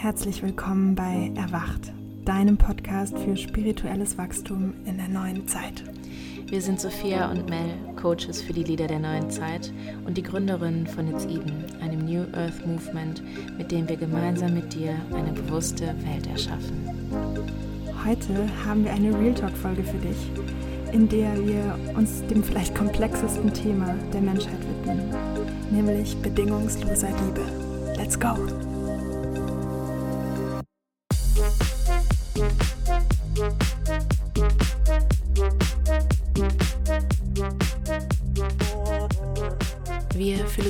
Herzlich willkommen bei Erwacht, deinem Podcast für spirituelles Wachstum in der neuen Zeit. Wir sind Sophia und Mel, Coaches für die Lieder der neuen Zeit und die Gründerinnen von It's Eden, einem New Earth Movement, mit dem wir gemeinsam mit dir eine bewusste Welt erschaffen. Heute haben wir eine Real Talk-Folge für dich, in der wir uns dem vielleicht komplexesten Thema der Menschheit widmen, nämlich bedingungsloser Liebe. Let's go!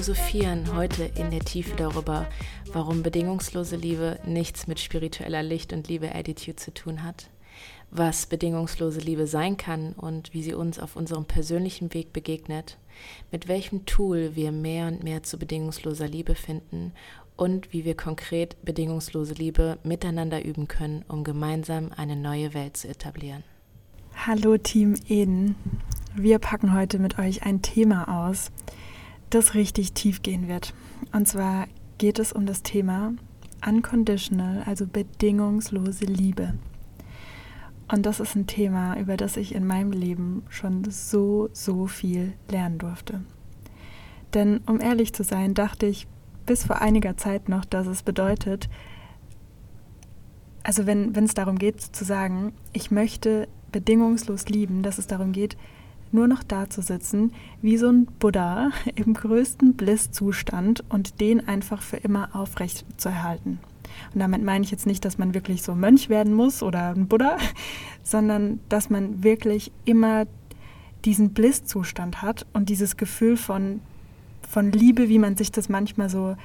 Philosophieren heute in der Tiefe darüber, warum bedingungslose Liebe nichts mit spiritueller Licht und Liebe-Attitude zu tun hat, was bedingungslose Liebe sein kann und wie sie uns auf unserem persönlichen Weg begegnet, mit welchem Tool wir mehr und mehr zu bedingungsloser Liebe finden und wie wir konkret bedingungslose Liebe miteinander üben können, um gemeinsam eine neue Welt zu etablieren. Hallo Team Eden. Wir packen heute mit euch ein Thema aus, das richtig tief gehen wird. Und zwar geht es um das Thema Unconditional, also bedingungslose Liebe. Und das ist ein Thema, über das ich in meinem Leben schon so, so viel lernen durfte. Denn um ehrlich zu sein, dachte ich bis vor einiger Zeit noch, dass es bedeutet, also wenn, es darum geht zu sagen, ich möchte bedingungslos lieben, dass es darum geht, nur noch da zu sitzen, wie so ein Buddha im größten Bliss-Zustand und den einfach für immer aufrecht zu erhalten. Und damit meine ich jetzt nicht, dass man wirklich so Mönch werden muss oder ein Buddha, sondern dass man wirklich immer diesen Bliss-Zustand hat und dieses Gefühl von, von Liebe, wie man sich das manchmal so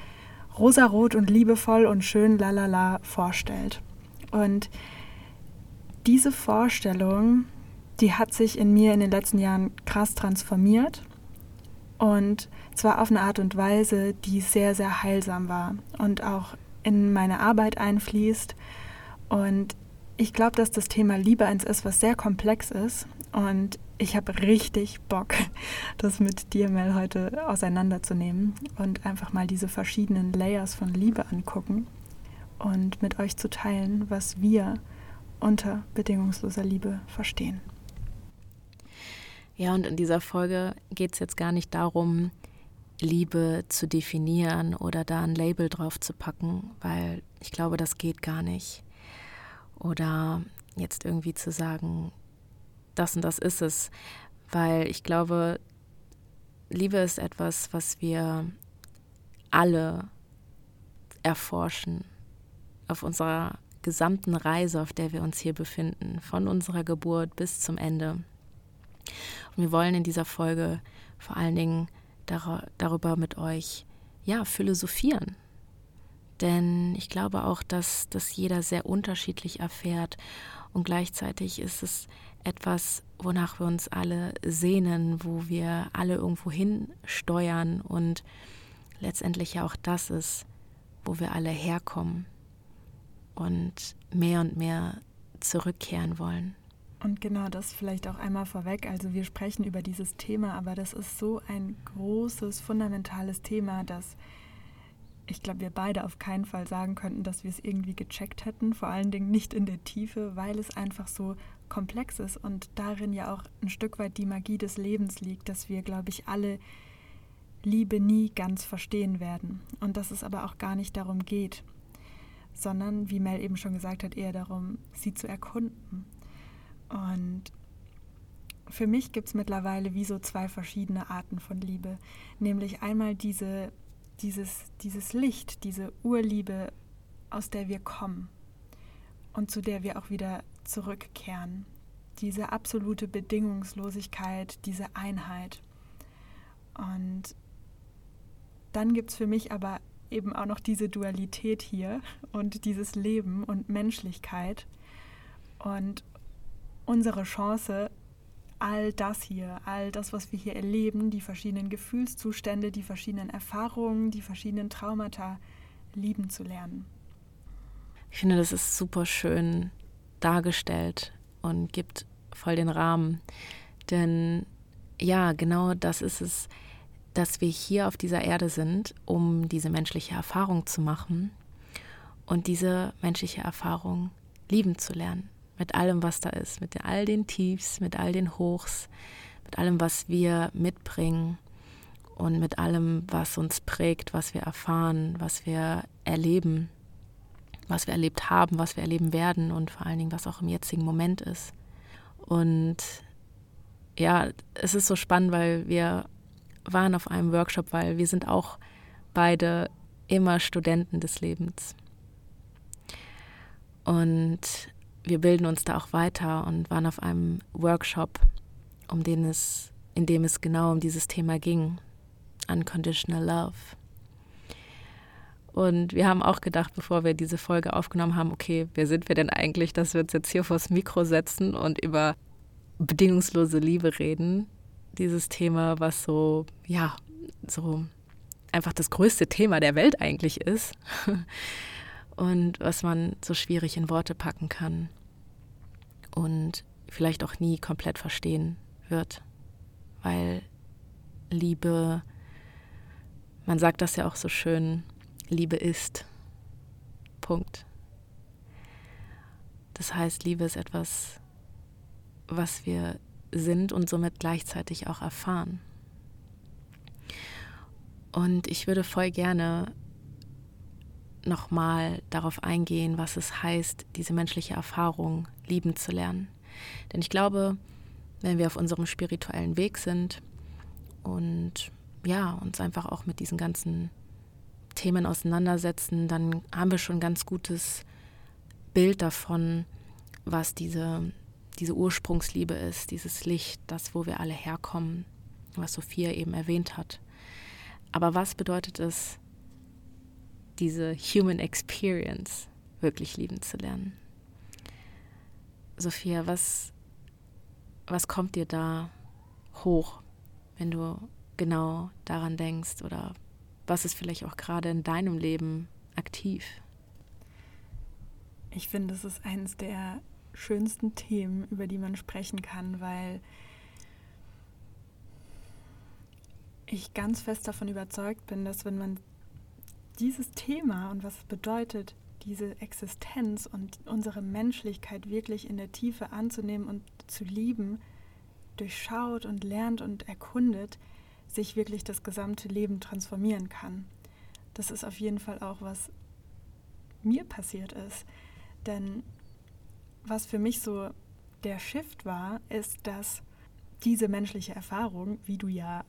rosarot und liebevoll und schön lalala vorstellt. Und diese Vorstellung, die hat sich in mir in den letzten Jahren krass transformiert und zwar auf eine Art und Weise, die sehr, sehr heilsam war und auch in meine Arbeit einfließt. Und ich glaube, dass das Thema Liebe eins ist, was sehr komplex ist. Und ich habe richtig Bock, das mit dir, Mel, heute auseinanderzunehmen und einfach mal diese verschiedenen Layers von Liebe angucken und mit euch zu teilen, was wir unter bedingungsloser Liebe verstehen. Ja, und in dieser Folge geht es jetzt gar nicht darum, Liebe zu definieren oder da ein Label drauf zu packen, weil ich glaube, das geht gar nicht. Oder jetzt irgendwie zu sagen, das und das ist es, weil ich glaube, Liebe ist etwas, was wir alle erforschen auf unserer gesamten Reise, auf der wir uns hier befinden, von unserer Geburt bis zum Ende. Und wir wollen in dieser Folge vor allen Dingen dar darüber mit euch ja, philosophieren. Denn ich glaube auch, dass das jeder sehr unterschiedlich erfährt und gleichzeitig ist es etwas, wonach wir uns alle sehnen, wo wir alle irgendwo hinsteuern und letztendlich ja auch das ist, wo wir alle herkommen und mehr und mehr zurückkehren wollen. Und genau das vielleicht auch einmal vorweg. Also wir sprechen über dieses Thema, aber das ist so ein großes, fundamentales Thema, dass ich glaube, wir beide auf keinen Fall sagen könnten, dass wir es irgendwie gecheckt hätten, vor allen Dingen nicht in der Tiefe, weil es einfach so komplex ist und darin ja auch ein Stück weit die Magie des Lebens liegt, dass wir, glaube ich, alle Liebe nie ganz verstehen werden und dass es aber auch gar nicht darum geht, sondern, wie Mel eben schon gesagt hat, eher darum, sie zu erkunden und für mich gibt es mittlerweile wie so zwei verschiedene Arten von Liebe. Nämlich einmal diese, dieses, dieses Licht, diese Urliebe, aus der wir kommen und zu der wir auch wieder zurückkehren. Diese absolute Bedingungslosigkeit, diese Einheit. Und dann gibt es für mich aber eben auch noch diese Dualität hier und dieses Leben und Menschlichkeit. Und unsere Chance, all das hier, all das, was wir hier erleben, die verschiedenen Gefühlszustände, die verschiedenen Erfahrungen, die verschiedenen Traumata lieben zu lernen. Ich finde, das ist super schön dargestellt und gibt voll den Rahmen. Denn ja, genau das ist es, dass wir hier auf dieser Erde sind, um diese menschliche Erfahrung zu machen und diese menschliche Erfahrung lieben zu lernen. Mit allem, was da ist, mit all den Tiefs, mit all den Hochs, mit allem, was wir mitbringen und mit allem, was uns prägt, was wir erfahren, was wir erleben, was wir erlebt haben, was wir erleben werden und vor allen Dingen, was auch im jetzigen Moment ist. Und ja, es ist so spannend, weil wir waren auf einem Workshop, weil wir sind auch beide immer Studenten des Lebens. Und wir bilden uns da auch weiter und waren auf einem Workshop, um den es, in dem es genau um dieses Thema ging. Unconditional Love. Und wir haben auch gedacht, bevor wir diese Folge aufgenommen haben, okay, wer sind wir denn eigentlich, dass wir uns jetzt hier vors Mikro setzen und über bedingungslose Liebe reden? Dieses Thema, was so, ja, so einfach das größte Thema der Welt eigentlich ist und was man so schwierig in Worte packen kann und vielleicht auch nie komplett verstehen wird, weil Liebe, man sagt das ja auch so schön, Liebe ist. Punkt. Das heißt, Liebe ist etwas, was wir sind und somit gleichzeitig auch erfahren. Und ich würde voll gerne nochmal darauf eingehen, was es heißt, diese menschliche Erfahrung lieben zu lernen. Denn ich glaube, wenn wir auf unserem spirituellen Weg sind und ja, uns einfach auch mit diesen ganzen Themen auseinandersetzen, dann haben wir schon ein ganz gutes Bild davon, was diese, diese Ursprungsliebe ist, dieses Licht, das, wo wir alle herkommen, was Sophia eben erwähnt hat. Aber was bedeutet es, diese Human Experience wirklich lieben zu lernen? Sophia, was, was kommt dir da hoch, wenn du genau daran denkst oder was ist vielleicht auch gerade in deinem Leben aktiv? Ich finde, es ist eines der schönsten Themen, über die man sprechen kann, weil ich ganz fest davon überzeugt bin, dass wenn man dieses Thema und was es bedeutet, diese Existenz und unsere Menschlichkeit wirklich in der Tiefe anzunehmen und zu lieben, durchschaut und lernt und erkundet, sich wirklich das gesamte Leben transformieren kann. Das ist auf jeden Fall auch, was mir passiert ist. Denn was für mich so der Shift war, ist, dass diese menschliche Erfahrung, wie du ja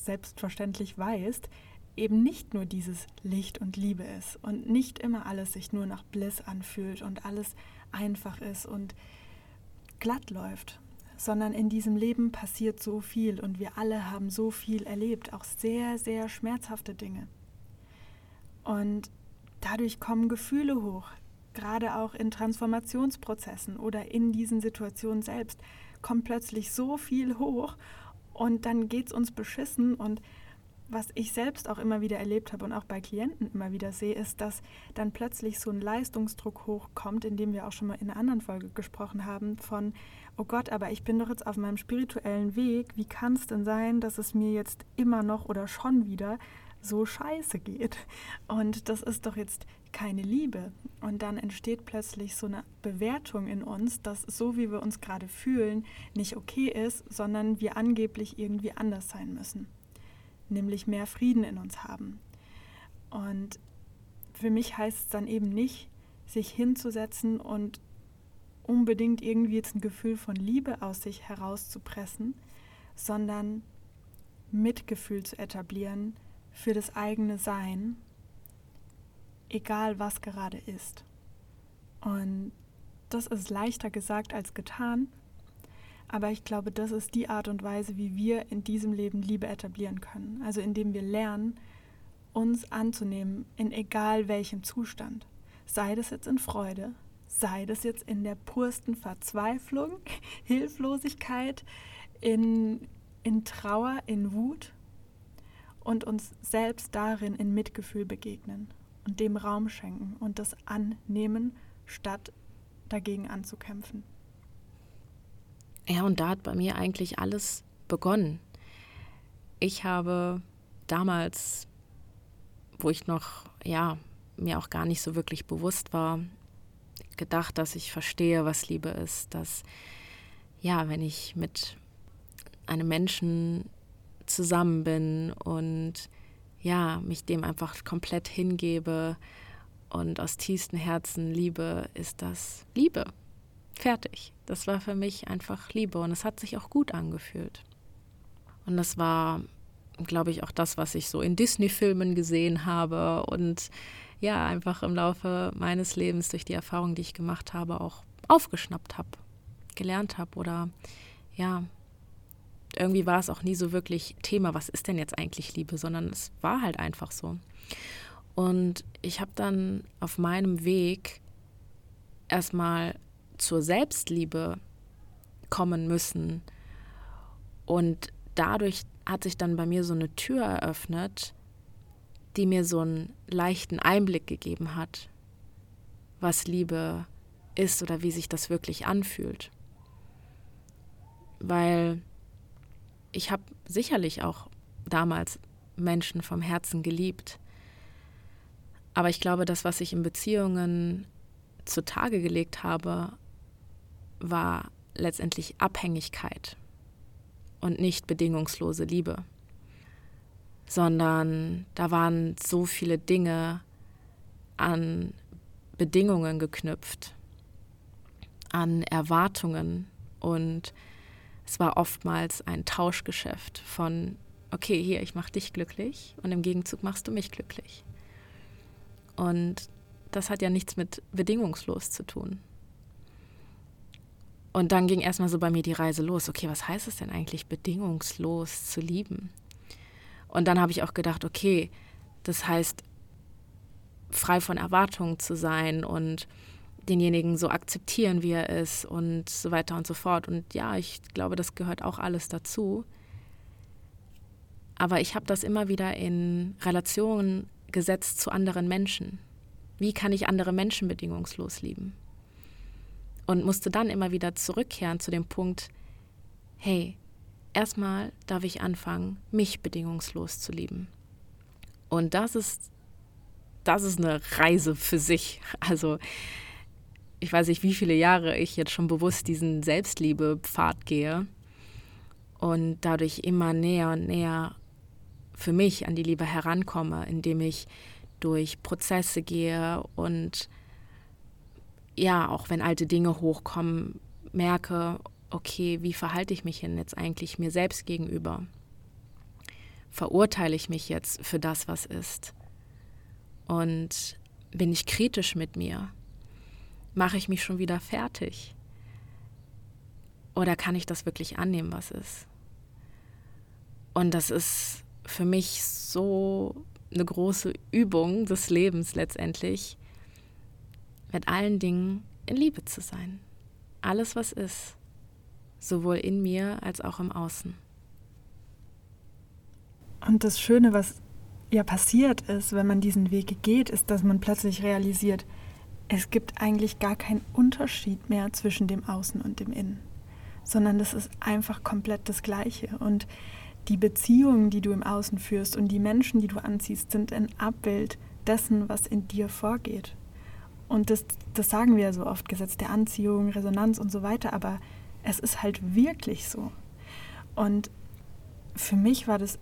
selbstverständlich weißt, eben nicht nur dieses Licht und Liebe ist und nicht immer alles sich nur nach Bliss anfühlt und alles einfach ist und glatt läuft, sondern in diesem Leben passiert so viel und wir alle haben so viel erlebt, auch sehr, sehr schmerzhafte Dinge. Und dadurch kommen Gefühle hoch, gerade auch in Transformationsprozessen oder in diesen Situationen selbst, kommt plötzlich so viel hoch und dann geht es uns beschissen und was ich selbst auch immer wieder erlebt habe und auch bei Klienten immer wieder sehe, ist, dass dann plötzlich so ein Leistungsdruck hochkommt, in dem wir auch schon mal in einer anderen Folge gesprochen haben, von, oh Gott, aber ich bin doch jetzt auf meinem spirituellen Weg, wie kann es denn sein, dass es mir jetzt immer noch oder schon wieder so scheiße geht? Und das ist doch jetzt keine Liebe. Und dann entsteht plötzlich so eine Bewertung in uns, dass so wie wir uns gerade fühlen, nicht okay ist, sondern wir angeblich irgendwie anders sein müssen nämlich mehr Frieden in uns haben. Und für mich heißt es dann eben nicht, sich hinzusetzen und unbedingt irgendwie jetzt ein Gefühl von Liebe aus sich herauszupressen, sondern Mitgefühl zu etablieren für das eigene Sein, egal was gerade ist. Und das ist leichter gesagt als getan, aber ich glaube, das ist die Art und Weise, wie wir in diesem Leben Liebe etablieren können. Also indem wir lernen, uns anzunehmen in egal welchem Zustand. Sei das jetzt in Freude, sei das jetzt in der pursten Verzweiflung, Hilflosigkeit, in, in Trauer, in Wut und uns selbst darin in Mitgefühl begegnen und dem Raum schenken und das annehmen, statt dagegen anzukämpfen. Ja, und da hat bei mir eigentlich alles begonnen. Ich habe damals, wo ich noch, ja, mir auch gar nicht so wirklich bewusst war, gedacht, dass ich verstehe, was Liebe ist, dass ja, wenn ich mit einem Menschen zusammen bin und ja, mich dem einfach komplett hingebe und aus tiefstem Herzen liebe, ist das Liebe. Fertig. Das war für mich einfach Liebe und es hat sich auch gut angefühlt. Und das war, glaube ich, auch das, was ich so in Disney-Filmen gesehen habe und ja, einfach im Laufe meines Lebens durch die Erfahrungen, die ich gemacht habe, auch aufgeschnappt habe, gelernt habe oder ja, irgendwie war es auch nie so wirklich Thema, was ist denn jetzt eigentlich Liebe, sondern es war halt einfach so. Und ich habe dann auf meinem Weg erstmal zur Selbstliebe kommen müssen. Und dadurch hat sich dann bei mir so eine Tür eröffnet, die mir so einen leichten Einblick gegeben hat, was Liebe ist oder wie sich das wirklich anfühlt. Weil ich habe sicherlich auch damals Menschen vom Herzen geliebt. Aber ich glaube, das, was ich in Beziehungen zutage gelegt habe, war letztendlich Abhängigkeit und nicht bedingungslose Liebe, sondern da waren so viele Dinge an Bedingungen geknüpft, an Erwartungen und es war oftmals ein Tauschgeschäft von, okay, hier, ich mache dich glücklich und im Gegenzug machst du mich glücklich. Und das hat ja nichts mit bedingungslos zu tun. Und dann ging erstmal so bei mir die Reise los. Okay, was heißt es denn eigentlich, bedingungslos zu lieben? Und dann habe ich auch gedacht, okay, das heißt, frei von Erwartungen zu sein und denjenigen so akzeptieren, wie er ist und so weiter und so fort. Und ja, ich glaube, das gehört auch alles dazu. Aber ich habe das immer wieder in Relation gesetzt zu anderen Menschen. Wie kann ich andere Menschen bedingungslos lieben? Und musste dann immer wieder zurückkehren zu dem Punkt, hey, erstmal darf ich anfangen, mich bedingungslos zu lieben. Und das ist, das ist eine Reise für sich. Also ich weiß nicht, wie viele Jahre ich jetzt schon bewusst diesen Selbstliebe-Pfad gehe und dadurch immer näher und näher für mich an die Liebe herankomme, indem ich durch Prozesse gehe und ja, auch wenn alte Dinge hochkommen, merke, okay, wie verhalte ich mich denn jetzt eigentlich mir selbst gegenüber? Verurteile ich mich jetzt für das, was ist? Und bin ich kritisch mit mir? Mache ich mich schon wieder fertig? Oder kann ich das wirklich annehmen, was ist? Und das ist für mich so eine große Übung des Lebens letztendlich, mit allen Dingen in Liebe zu sein. Alles, was ist, sowohl in mir als auch im Außen. Und das Schöne, was ja passiert ist, wenn man diesen Weg geht, ist, dass man plötzlich realisiert, es gibt eigentlich gar keinen Unterschied mehr zwischen dem Außen und dem Innen, sondern das ist einfach komplett das Gleiche. Und die Beziehungen, die du im Außen führst und die Menschen, die du anziehst, sind ein Abbild dessen, was in dir vorgeht. Und das, das sagen wir ja so oft, Gesetz der Anziehung, Resonanz und so weiter, aber es ist halt wirklich so. Und für mich war das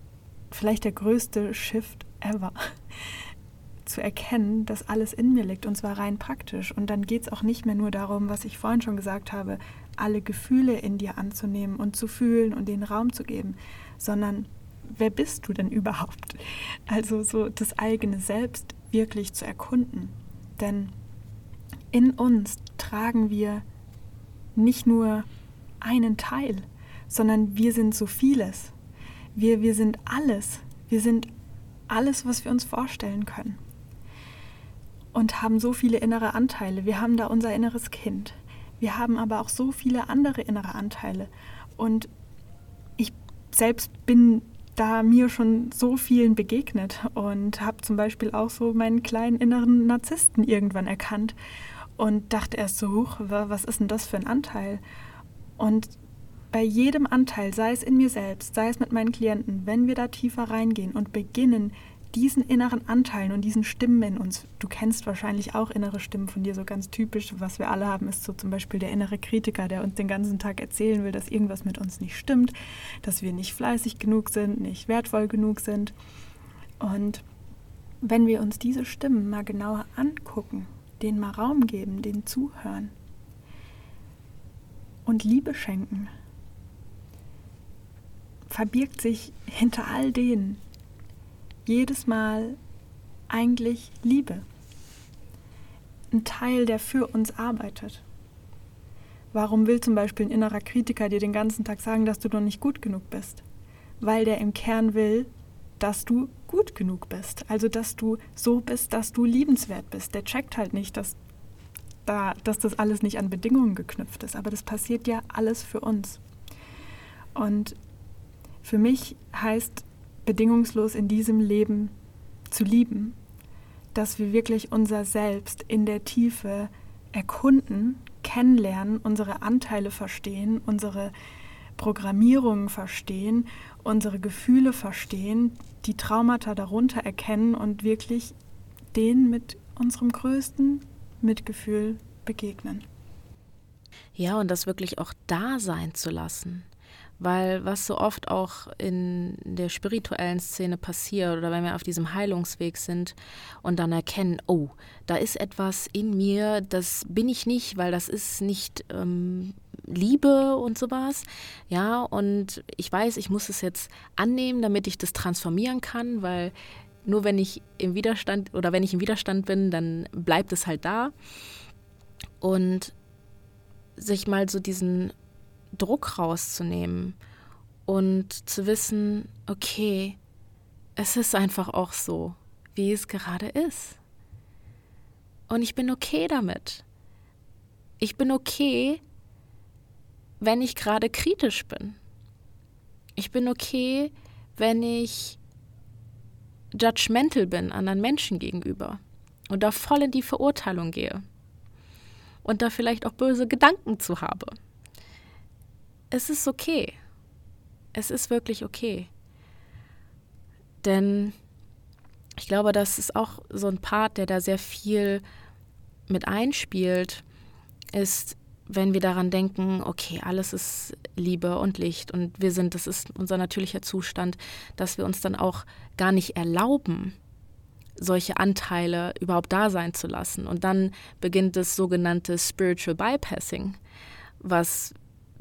vielleicht der größte Shift ever, zu erkennen, dass alles in mir liegt und zwar rein praktisch. Und dann geht es auch nicht mehr nur darum, was ich vorhin schon gesagt habe, alle Gefühle in dir anzunehmen und zu fühlen und den Raum zu geben, sondern wer bist du denn überhaupt? Also so das eigene Selbst wirklich zu erkunden. Denn in uns tragen wir nicht nur einen Teil, sondern wir sind so vieles. Wir, wir sind alles. Wir sind alles, was wir uns vorstellen können. Und haben so viele innere Anteile. Wir haben da unser inneres Kind. Wir haben aber auch so viele andere innere Anteile. Und ich selbst bin da mir schon so vielen begegnet und habe zum Beispiel auch so meinen kleinen inneren Narzissten irgendwann erkannt und dachte erst so, huch, was ist denn das für ein Anteil? Und bei jedem Anteil, sei es in mir selbst, sei es mit meinen Klienten, wenn wir da tiefer reingehen und beginnen, diesen inneren Anteilen und diesen Stimmen in uns, du kennst wahrscheinlich auch innere Stimmen von dir, so ganz typisch, was wir alle haben, ist so zum Beispiel der innere Kritiker, der uns den ganzen Tag erzählen will, dass irgendwas mit uns nicht stimmt, dass wir nicht fleißig genug sind, nicht wertvoll genug sind. Und wenn wir uns diese Stimmen mal genauer angucken, denen mal Raum geben, denen zuhören und Liebe schenken, verbirgt sich hinter all denen jedes Mal eigentlich Liebe. Ein Teil, der für uns arbeitet. Warum will zum Beispiel ein innerer Kritiker dir den ganzen Tag sagen, dass du noch nicht gut genug bist? Weil der im Kern will, dass du gut genug bist. Also, dass du so bist, dass du liebenswert bist. Der checkt halt nicht, dass, da, dass das alles nicht an Bedingungen geknüpft ist. Aber das passiert ja alles für uns. Und für mich heißt bedingungslos in diesem Leben zu lieben, dass wir wirklich unser Selbst in der Tiefe erkunden, kennenlernen, unsere Anteile verstehen, unsere Programmierungen verstehen, unsere Gefühle verstehen, die Traumata darunter erkennen und wirklich denen mit unserem größten Mitgefühl begegnen. Ja, und das wirklich auch da sein zu lassen. Weil was so oft auch in der spirituellen Szene passiert oder wenn wir auf diesem Heilungsweg sind und dann erkennen, oh, da ist etwas in mir, das bin ich nicht, weil das ist nicht ähm, Liebe und sowas. Ja, und ich weiß, ich muss es jetzt annehmen, damit ich das transformieren kann, weil nur wenn ich im Widerstand oder wenn ich im Widerstand bin, dann bleibt es halt da. Und sich mal so diesen Druck rauszunehmen und zu wissen, okay, es ist einfach auch so, wie es gerade ist. Und ich bin okay damit. Ich bin okay, wenn ich gerade kritisch bin. Ich bin okay, wenn ich judgmental bin anderen Menschen gegenüber und da voll in die Verurteilung gehe und da vielleicht auch böse Gedanken zu habe es ist okay. Es ist wirklich okay. Denn ich glaube, das ist auch so ein Part, der da sehr viel mit einspielt, ist, wenn wir daran denken, okay, alles ist Liebe und Licht und wir sind, das ist unser natürlicher Zustand, dass wir uns dann auch gar nicht erlauben, solche Anteile überhaupt da sein zu lassen. Und dann beginnt das sogenannte Spiritual Bypassing, was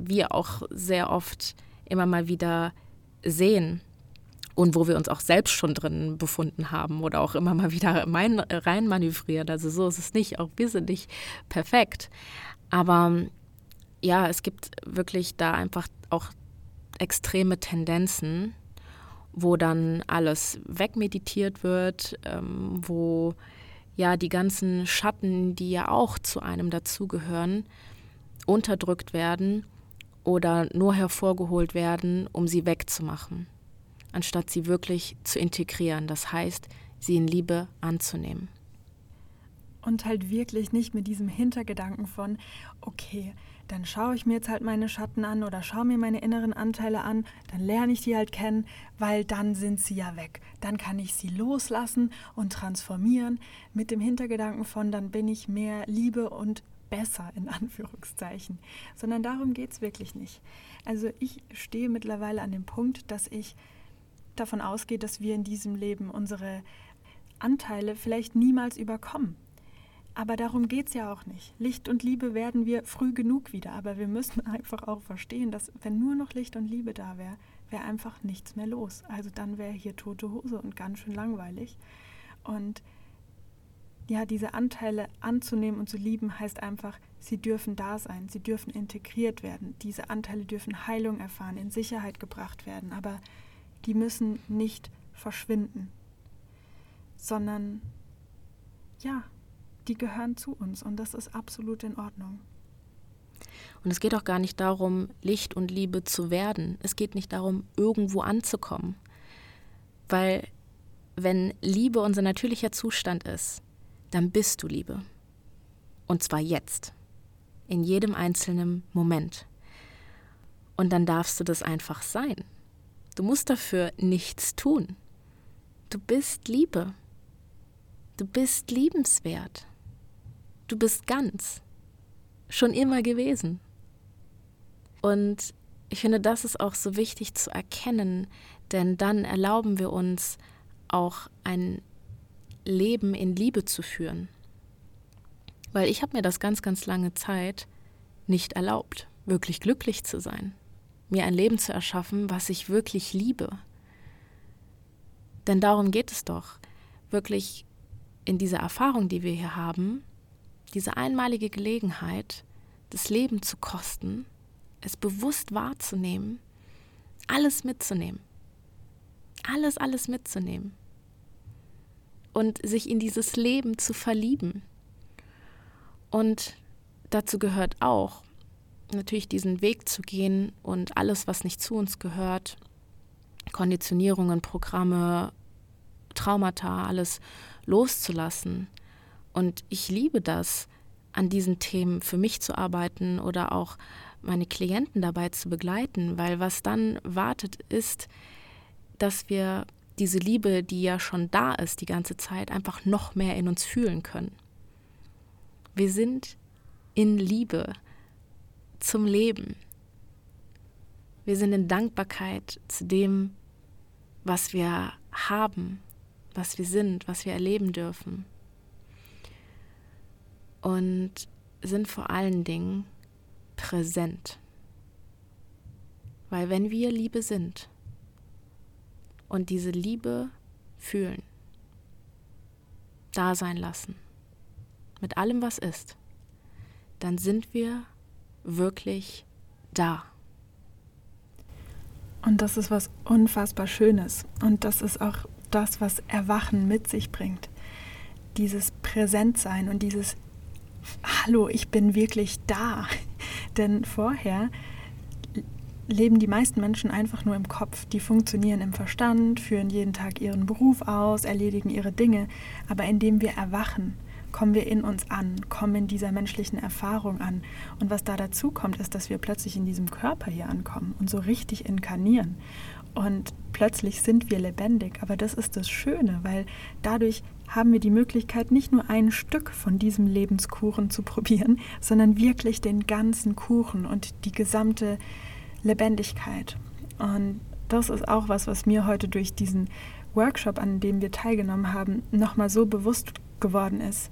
wir auch sehr oft immer mal wieder sehen und wo wir uns auch selbst schon drin befunden haben oder auch immer mal wieder rein manövrieren. Also so ist es nicht. Auch wir sind nicht perfekt. Aber ja, es gibt wirklich da einfach auch extreme Tendenzen, wo dann alles wegmeditiert wird, ähm, wo ja die ganzen Schatten, die ja auch zu einem dazugehören, unterdrückt werden oder nur hervorgeholt werden, um sie wegzumachen, anstatt sie wirklich zu integrieren, das heißt, sie in Liebe anzunehmen. Und halt wirklich nicht mit diesem Hintergedanken von, okay, dann schaue ich mir jetzt halt meine Schatten an oder schaue mir meine inneren Anteile an, dann lerne ich die halt kennen, weil dann sind sie ja weg. Dann kann ich sie loslassen und transformieren mit dem Hintergedanken von, dann bin ich mehr Liebe und besser in Anführungszeichen, sondern darum geht es wirklich nicht. Also ich stehe mittlerweile an dem Punkt, dass ich davon ausgehe, dass wir in diesem Leben unsere Anteile vielleicht niemals überkommen. Aber darum geht es ja auch nicht. Licht und Liebe werden wir früh genug wieder, aber wir müssen einfach auch verstehen, dass wenn nur noch Licht und Liebe da wäre, wäre einfach nichts mehr los. Also dann wäre hier tote Hose und ganz schön langweilig. Und ja, diese Anteile anzunehmen und zu lieben, heißt einfach, sie dürfen da sein, sie dürfen integriert werden. Diese Anteile dürfen Heilung erfahren, in Sicherheit gebracht werden, aber die müssen nicht verschwinden, sondern ja, die gehören zu uns und das ist absolut in Ordnung. Und es geht auch gar nicht darum, Licht und Liebe zu werden. Es geht nicht darum, irgendwo anzukommen. Weil wenn Liebe unser natürlicher Zustand ist, dann bist du Liebe. Und zwar jetzt, in jedem einzelnen Moment. Und dann darfst du das einfach sein. Du musst dafür nichts tun. du bist Liebe. Du bist liebenswert. Du bist ganz. Schon immer gewesen. Und ich finde, das ist auch so wichtig zu erkennen, denn dann erlauben wir uns auch ein Leben in Liebe zu führen. Weil ich habe mir das ganz, ganz lange Zeit nicht erlaubt, wirklich glücklich zu sein, mir ein Leben zu erschaffen, was ich wirklich liebe. Denn darum geht es doch, wirklich in dieser Erfahrung, die wir hier haben, diese einmalige Gelegenheit, das Leben zu kosten, es bewusst wahrzunehmen, alles mitzunehmen. Alles, alles mitzunehmen. Und sich in dieses Leben zu verlieben. Und dazu gehört auch, natürlich diesen Weg zu gehen und alles, was nicht zu uns gehört, Konditionierungen, Programme, Traumata, alles loszulassen. Und ich liebe das, an diesen Themen für mich zu arbeiten oder auch meine Klienten dabei zu begleiten, weil was dann wartet, ist, dass wir diese Liebe, die ja schon da ist die ganze Zeit, einfach noch mehr in uns fühlen können. Wir sind in Liebe zum Leben. Wir sind in Dankbarkeit zu dem, was wir haben, was wir sind, was wir erleben dürfen. Und sind vor allen Dingen präsent. Weil wenn wir Liebe sind und diese Liebe fühlen, da sein lassen, mit allem, was ist, dann sind wir wirklich da. Und das ist was unfassbar Schönes. Und das ist auch das, was Erwachen mit sich bringt. Dieses Präsentsein und dieses Hallo, ich bin wirklich da. Denn vorher leben die meisten Menschen einfach nur im Kopf. Die funktionieren im Verstand, führen jeden Tag ihren Beruf aus, erledigen ihre Dinge. Aber indem wir erwachen, kommen wir in uns an, kommen in dieser menschlichen Erfahrung an. Und was da dazu kommt, ist, dass wir plötzlich in diesem Körper hier ankommen und so richtig inkarnieren. Und plötzlich sind wir lebendig. Aber das ist das Schöne, weil dadurch haben wir die Möglichkeit, nicht nur ein Stück von diesem Lebenskuchen zu probieren, sondern wirklich den ganzen Kuchen und die gesamte Lebendigkeit. Und das ist auch was, was mir heute durch diesen Workshop, an dem wir teilgenommen haben, nochmal so bewusst geworden ist,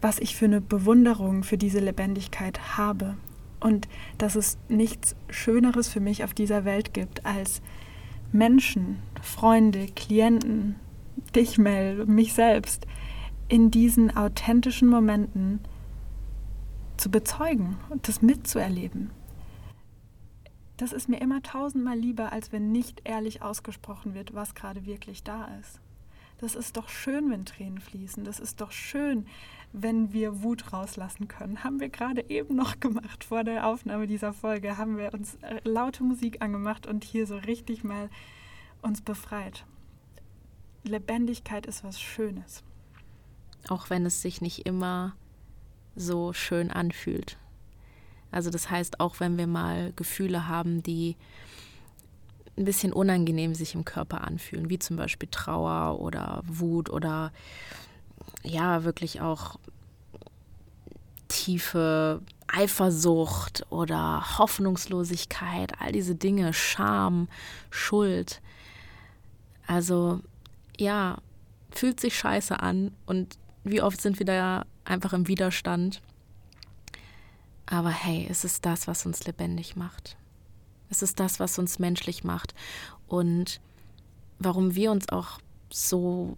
was ich für eine Bewunderung für diese Lebendigkeit habe. Und dass es nichts Schöneres für mich auf dieser Welt gibt, als Menschen, Freunde, Klienten, dich, Mel, mich selbst, in diesen authentischen Momenten zu bezeugen und das mitzuerleben. Das ist mir immer tausendmal lieber, als wenn nicht ehrlich ausgesprochen wird, was gerade wirklich da ist. Das ist doch schön, wenn Tränen fließen. Das ist doch schön, wenn wir Wut rauslassen können. Haben wir gerade eben noch gemacht. Vor der Aufnahme dieser Folge haben wir uns äh, laute Musik angemacht und hier so richtig mal uns befreit. Lebendigkeit ist was Schönes. Auch wenn es sich nicht immer so schön anfühlt. Also das heißt, auch wenn wir mal Gefühle haben, die ein bisschen unangenehm sich im Körper anfühlen, wie zum Beispiel Trauer oder Wut oder ja, wirklich auch tiefe Eifersucht oder Hoffnungslosigkeit, all diese Dinge, Scham, Schuld. Also ja, fühlt sich scheiße an und wie oft sind wir da einfach im Widerstand. Aber hey, es ist das, was uns lebendig macht. Es ist das, was uns menschlich macht und warum wir uns auch so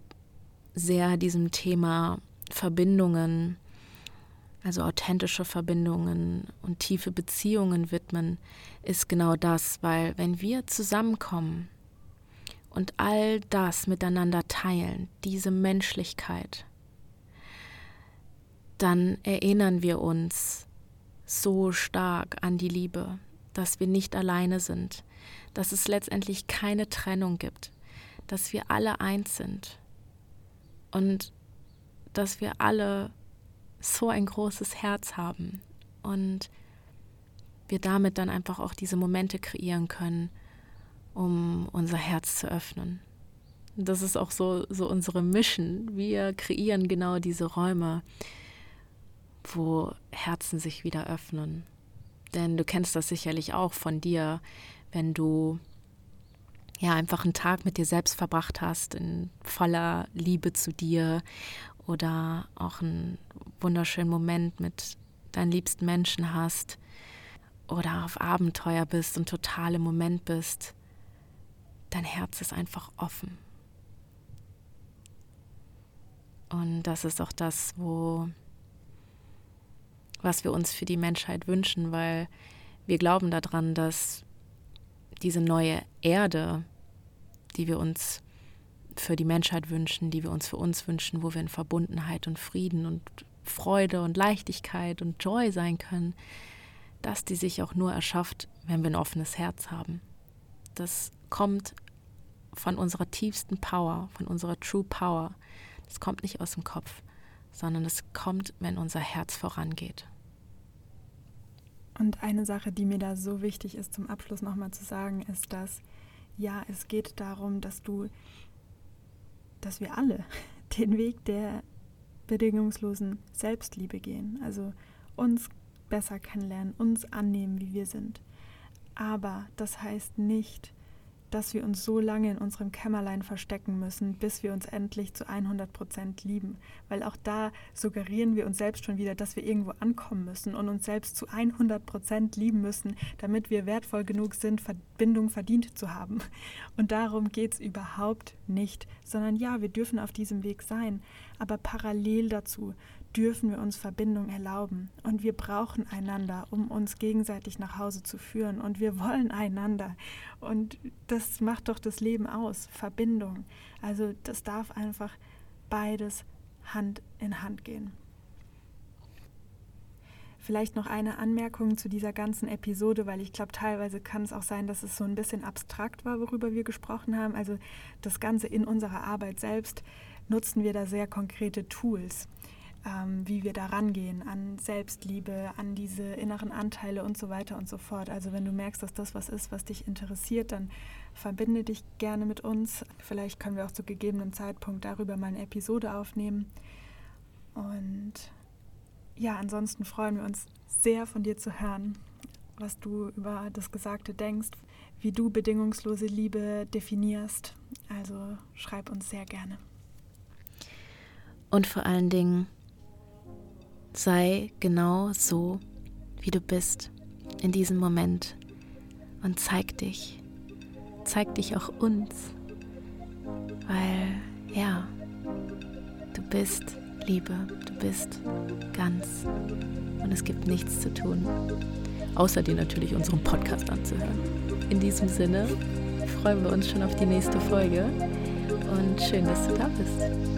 sehr diesem Thema Verbindungen, also authentische Verbindungen und tiefe Beziehungen widmen, ist genau das, weil wenn wir zusammenkommen und all das miteinander teilen, diese Menschlichkeit, dann erinnern wir uns so stark an die Liebe, dass wir nicht alleine sind, dass es letztendlich keine Trennung gibt, dass wir alle eins sind und dass wir alle so ein großes Herz haben und wir damit dann einfach auch diese Momente kreieren können, um unser Herz zu öffnen, Das ist auch so, so unsere Mission. Wir kreieren genau diese Räume, wo Herzen sich wieder öffnen. Denn du kennst das sicherlich auch von dir, wenn du ja einfach einen Tag mit dir selbst verbracht hast, in voller Liebe zu dir oder auch einen wunderschönen Moment mit deinen liebsten Menschen hast oder auf Abenteuer bist und total im Moment bist, dein Herz ist einfach offen. Und das ist auch das, wo was wir uns für die Menschheit wünschen, weil wir glauben daran, dass diese neue Erde, die wir uns für die Menschheit wünschen, die wir uns für uns wünschen, wo wir in Verbundenheit und Frieden und Freude und Leichtigkeit und Joy sein können, dass die sich auch nur erschafft, wenn wir ein offenes Herz haben. Das kommt von unserer tiefsten Power, von unserer True Power. Das kommt nicht aus dem Kopf, sondern es kommt, wenn unser Herz vorangeht. Und eine Sache, die mir da so wichtig ist, zum Abschluss nochmal zu sagen, ist, dass ja, es geht darum, dass du, dass wir alle den Weg der bedingungslosen Selbstliebe gehen. Also uns besser kennenlernen, uns annehmen, wie wir sind. Aber das heißt nicht, dass wir uns so lange in unserem Kämmerlein verstecken müssen, bis wir uns endlich zu 100 Prozent lieben. Weil auch da suggerieren wir uns selbst schon wieder, dass wir irgendwo ankommen müssen und uns selbst zu 100 Prozent lieben müssen, damit wir wertvoll genug sind, Verbindung verdient zu haben. Und darum geht es überhaupt nicht, sondern ja, wir dürfen auf diesem Weg sein. Aber parallel dazu dürfen wir uns Verbindung erlauben. Und wir brauchen einander, um uns gegenseitig nach Hause zu führen. Und wir wollen einander. Und das macht doch das Leben aus, Verbindung. Also das darf einfach beides Hand in Hand gehen. Vielleicht noch eine Anmerkung zu dieser ganzen Episode, weil ich glaube, teilweise kann es auch sein, dass es so ein bisschen abstrakt war, worüber wir gesprochen haben. Also das Ganze in unserer Arbeit selbst nutzen wir da sehr konkrete Tools ähm, wie wir da rangehen an Selbstliebe, an diese inneren Anteile und so weiter und so fort. Also wenn du merkst, dass das was ist, was dich interessiert, dann verbinde dich gerne mit uns. Vielleicht können wir auch zu gegebenem Zeitpunkt darüber mal eine Episode aufnehmen. Und ja, ansonsten freuen wir uns sehr von dir zu hören, was du über das Gesagte denkst, wie du bedingungslose Liebe definierst. Also schreib uns sehr gerne. Und vor allen Dingen, Sei genau so, wie du bist in diesem Moment und zeig dich. Zeig dich auch uns, weil ja, du bist Liebe, du bist ganz und es gibt nichts zu tun, außer dir natürlich unseren Podcast anzuhören. In diesem Sinne freuen wir uns schon auf die nächste Folge und schön, dass du da bist.